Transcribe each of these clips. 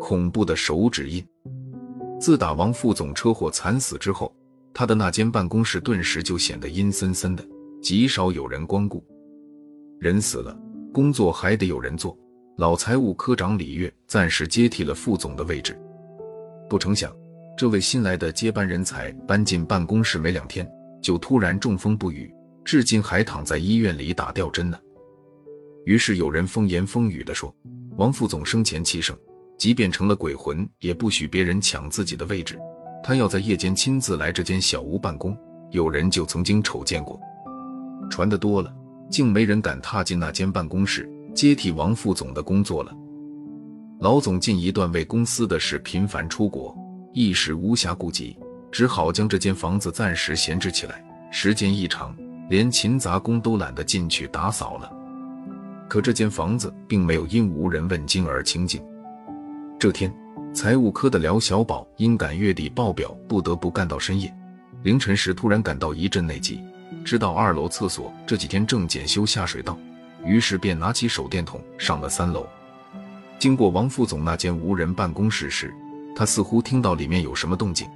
恐怖的手指印。自打王副总车祸惨死之后，他的那间办公室顿时就显得阴森森的，极少有人光顾。人死了，工作还得有人做。老财务科长李月暂时接替了副总的位置。不成想，这位新来的接班人才搬进办公室没两天，就突然中风不愈，至今还躺在医院里打吊针呢。于是有人风言风语地说，王副总生前气盛，即便成了鬼魂，也不许别人抢自己的位置。他要在夜间亲自来这间小屋办公。有人就曾经瞅见过。传的多了，竟没人敢踏进那间办公室。接替王副总的工作了。老总近一段为公司的事频繁出国，一时无暇顾及，只好将这间房子暂时闲置起来。时间一长，连勤杂工都懒得进去打扫了。可这间房子并没有因无人问津而清静。这天，财务科的廖小宝因赶月底报表，不得不干到深夜。凌晨时突然感到一阵内急，知道二楼厕所这几天正检修下水道。于是便拿起手电筒上了三楼。经过王副总那间无人办公室时，他似乎听到里面有什么动静。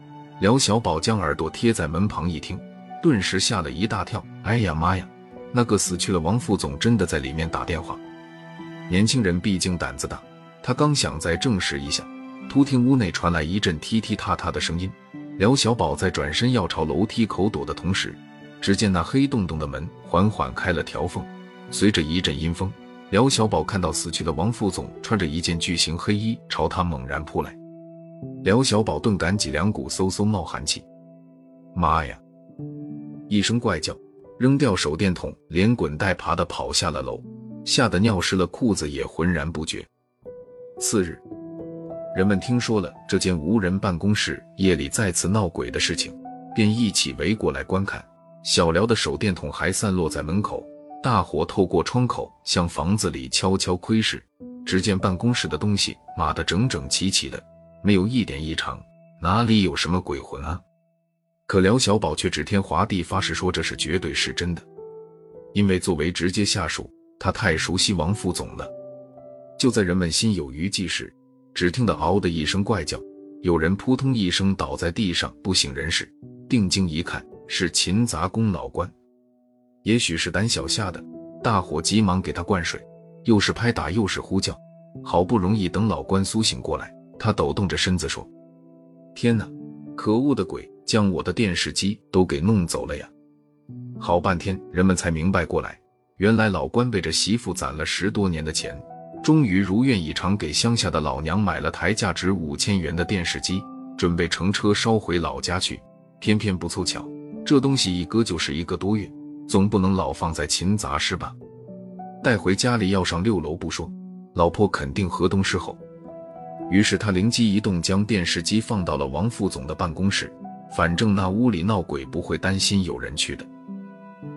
廖小宝将耳朵贴在门旁一听，顿时吓了一大跳。哎呀妈呀，那个死去了王副总真的在里面打电话！年轻人毕竟胆子大，他刚想再证实一下，突听屋内传来一阵踢踢踏踏的声音。廖小宝在转身要朝楼梯口躲的同时，只见那黑洞洞的门缓缓开了条缝。随着一阵阴风，廖小宝看到死去的王副总穿着一件巨型黑衣朝他猛然扑来。廖小宝顿感脊梁骨嗖嗖冒寒气，妈呀！一声怪叫，扔掉手电筒，连滚带爬的跑下了楼，吓得尿湿了裤子也浑然不觉。次日，人们听说了这间无人办公室夜里再次闹鬼的事情，便一起围过来观看。小廖的手电筒还散落在门口。大伙透过窗口向房子里悄悄窥视，只见办公室的东西码得整整齐齐的，没有一点异常，哪里有什么鬼魂啊？可廖小宝却指天画地发誓说这是绝对是真的，因为作为直接下属，他太熟悉王副总了。就在人们心有余悸时，只听得“嗷”的一声怪叫，有人扑通一声倒在地上不省人事，定睛一看，是勤杂工老关。也许是胆小吓的，大伙急忙给他灌水，又是拍打又是呼叫，好不容易等老关苏醒过来，他抖动着身子说：“天哪，可恶的鬼，将我的电视机都给弄走了呀！”好半天，人们才明白过来，原来老关为着媳妇攒了十多年的钱，终于如愿以偿给乡下的老娘买了台价值五千元的电视机，准备乘车捎回老家去。偏偏不凑巧，这东西一搁就是一个多月。总不能老放在勤杂室吧？带回家里要上六楼不说，老婆肯定河东狮吼。于是他灵机一动，将电视机放到了王副总的办公室。反正那屋里闹鬼不会担心有人去的。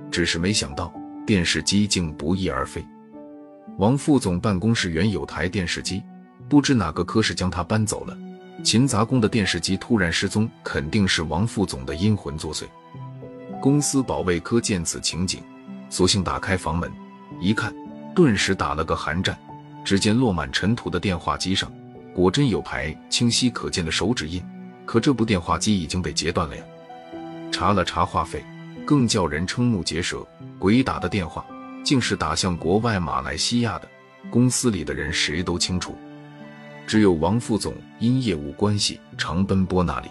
只是没想到电视机竟不翼而飞。王副总办公室原有台电视机，不知哪个科室将它搬走了。勤杂工的电视机突然失踪，肯定是王副总的阴魂作祟。公司保卫科见此情景，索性打开房门，一看，顿时打了个寒战。只见落满尘土的电话机上，果真有排清晰可见的手指印。可这部电话机已经被截断了呀！查了查话费，更叫人瞠目结舌。鬼打的电话竟是打向国外马来西亚的，公司里的人谁都清楚，只有王副总因业务关系常奔波那里。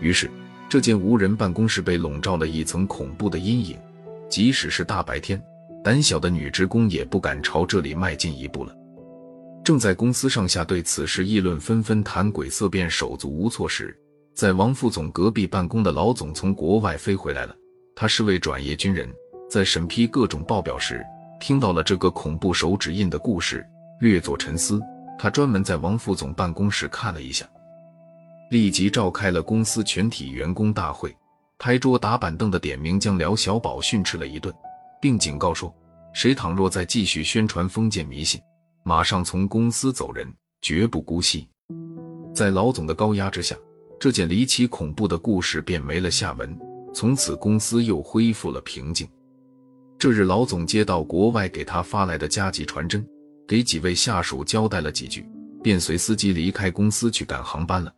于是。这间无人办公室被笼罩了一层恐怖的阴影，即使是大白天，胆小的女职工也不敢朝这里迈进一步了。正在公司上下对此事议论纷纷、谈鬼色变、手足无措时，在王副总隔壁办公的老总从国外飞回来了。他是位转业军人，在审批各种报表时，听到了这个恐怖手指印的故事，略作沉思。他专门在王副总办公室看了一下。立即召开了公司全体员工大会，拍桌打板凳的点名将廖小宝训斥了一顿，并警告说：谁倘若再继续宣传封建迷信，马上从公司走人，绝不姑息。在老总的高压之下，这件离奇恐怖的故事便没了下文，从此公司又恢复了平静。这日，老总接到国外给他发来的加急传真，给几位下属交代了几句，便随司机离开公司去赶航班了。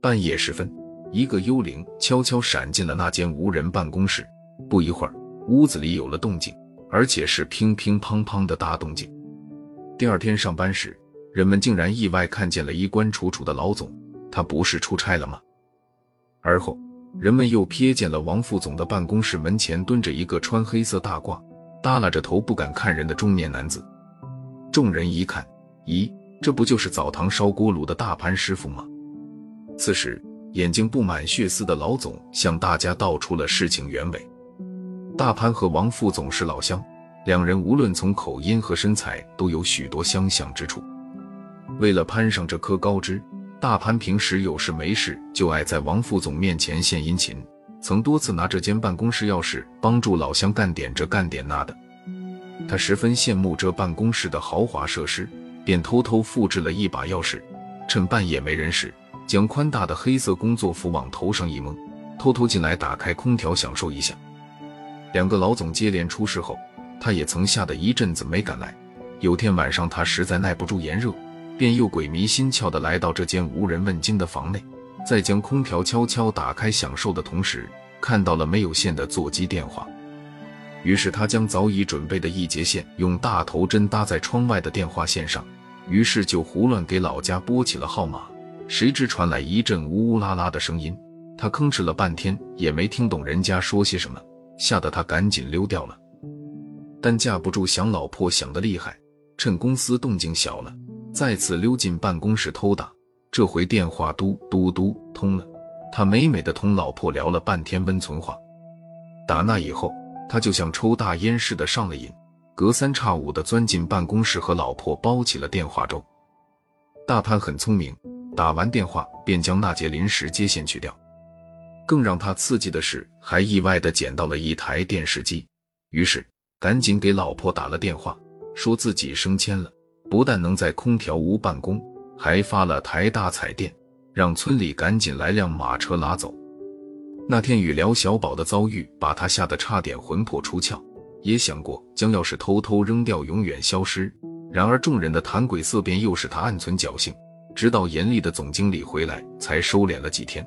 半夜时分，一个幽灵悄悄闪进了那间无人办公室。不一会儿，屋子里有了动静，而且是乒乒乓乓的大动静。第二天上班时，人们竟然意外看见了衣冠楚楚的老总，他不是出差了吗？而后，人们又瞥见了王副总的办公室门前蹲着一个穿黑色大褂、耷拉着头不敢看人的中年男子。众人一看，咦，这不就是澡堂烧锅炉的大潘师傅吗？此时，眼睛布满血丝的老总向大家道出了事情原委：大潘和王副总是老乡，两人无论从口音和身材都有许多相像之处。为了攀上这棵高枝，大潘平时有事没事就爱在王副总面前献殷勤，曾多次拿这间办公室钥匙帮助老乡干点这干点那的。他十分羡慕这办公室的豪华设施，便偷偷复制了一把钥匙，趁半夜没人时，将宽大的黑色工作服往头上一蒙，偷偷进来打开空调享受一下。两个老总接连出事后，他也曾吓得一阵子没敢来。有天晚上，他实在耐不住炎热。便又鬼迷心窍地来到这间无人问津的房内，在将空调悄悄打开享受的同时，看到了没有线的座机电话。于是他将早已准备的一节线用大头针搭在窗外的电话线上，于是就胡乱给老家拨起了号码。谁知传来一阵呜呜啦啦的声音，他吭哧了半天也没听懂人家说些什么，吓得他赶紧溜掉了。但架不住想老婆想得厉害，趁公司动静小了。再次溜进办公室偷打，这回电话嘟嘟嘟通了。他美美的同老婆聊了半天温存话。打那以后，他就像抽大烟似的上了瘾，隔三差五的钻进办公室和老婆煲起了电话粥。大潘很聪明，打完电话便将那节临时接线去掉。更让他刺激的是，还意外的捡到了一台电视机，于是赶紧给老婆打了电话，说自己升迁了。不但能在空调屋办公，还发了台大彩电，让村里赶紧来辆马车拉走。那天与廖小宝的遭遇，把他吓得差点魂魄出窍，也想过将钥匙偷偷扔掉，永远消失。然而众人的谈鬼色变，又使他暗存侥幸。直到严厉的总经理回来，才收敛了几天。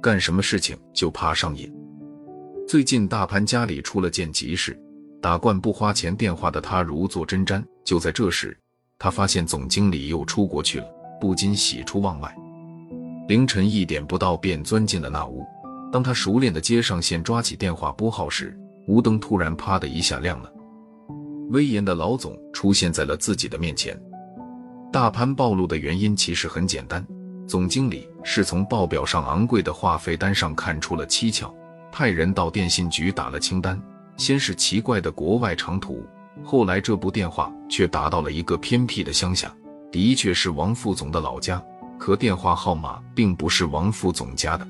干什么事情就怕上瘾。最近大潘家里出了件急事。打惯不花钱电话的他如坐针毡。就在这时，他发现总经理又出国去了，不禁喜出望外。凌晨一点不到，便钻进了那屋。当他熟练的接上线，抓起电话拨号时，屋灯突然啪的一下亮了。威严的老总出现在了自己的面前。大盘暴露的原因其实很简单，总经理是从报表上昂贵的话费单上看出了蹊跷，派人到电信局打了清单。先是奇怪的国外长途，后来这部电话却打到了一个偏僻的乡下，的确是王副总的老家，可电话号码并不是王副总家的。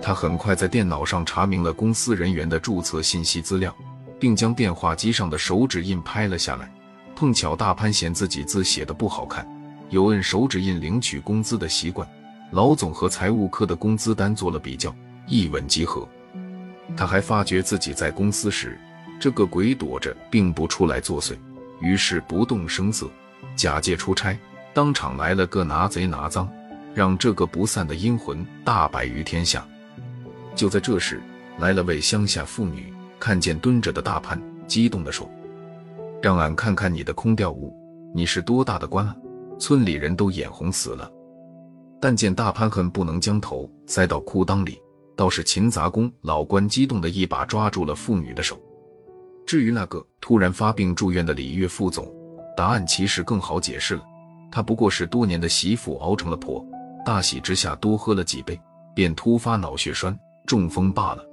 他很快在电脑上查明了公司人员的注册信息资料，并将电话机上的手指印拍了下来。碰巧大潘嫌自己字写的不好看，有摁手指印领取工资的习惯，老总和财务科的工资单做了比较，一吻即合。他还发觉自己在公司时，这个鬼躲着并不出来作祟，于是不动声色，假借出差，当场来了个拿贼拿赃，让这个不散的阴魂大白于天下。就在这时，来了位乡下妇女，看见蹲着的大潘，激动地说：“让俺看看你的空调屋，你是多大的官啊？”村里人都眼红死了。但见大潘恨不能将头塞到裤裆里。倒是勤杂工老关激动的一把抓住了妇女的手。至于那个突然发病住院的李月副总，答案其实更好解释了，他不过是多年的媳妇熬成了婆，大喜之下多喝了几杯，便突发脑血栓中风罢了。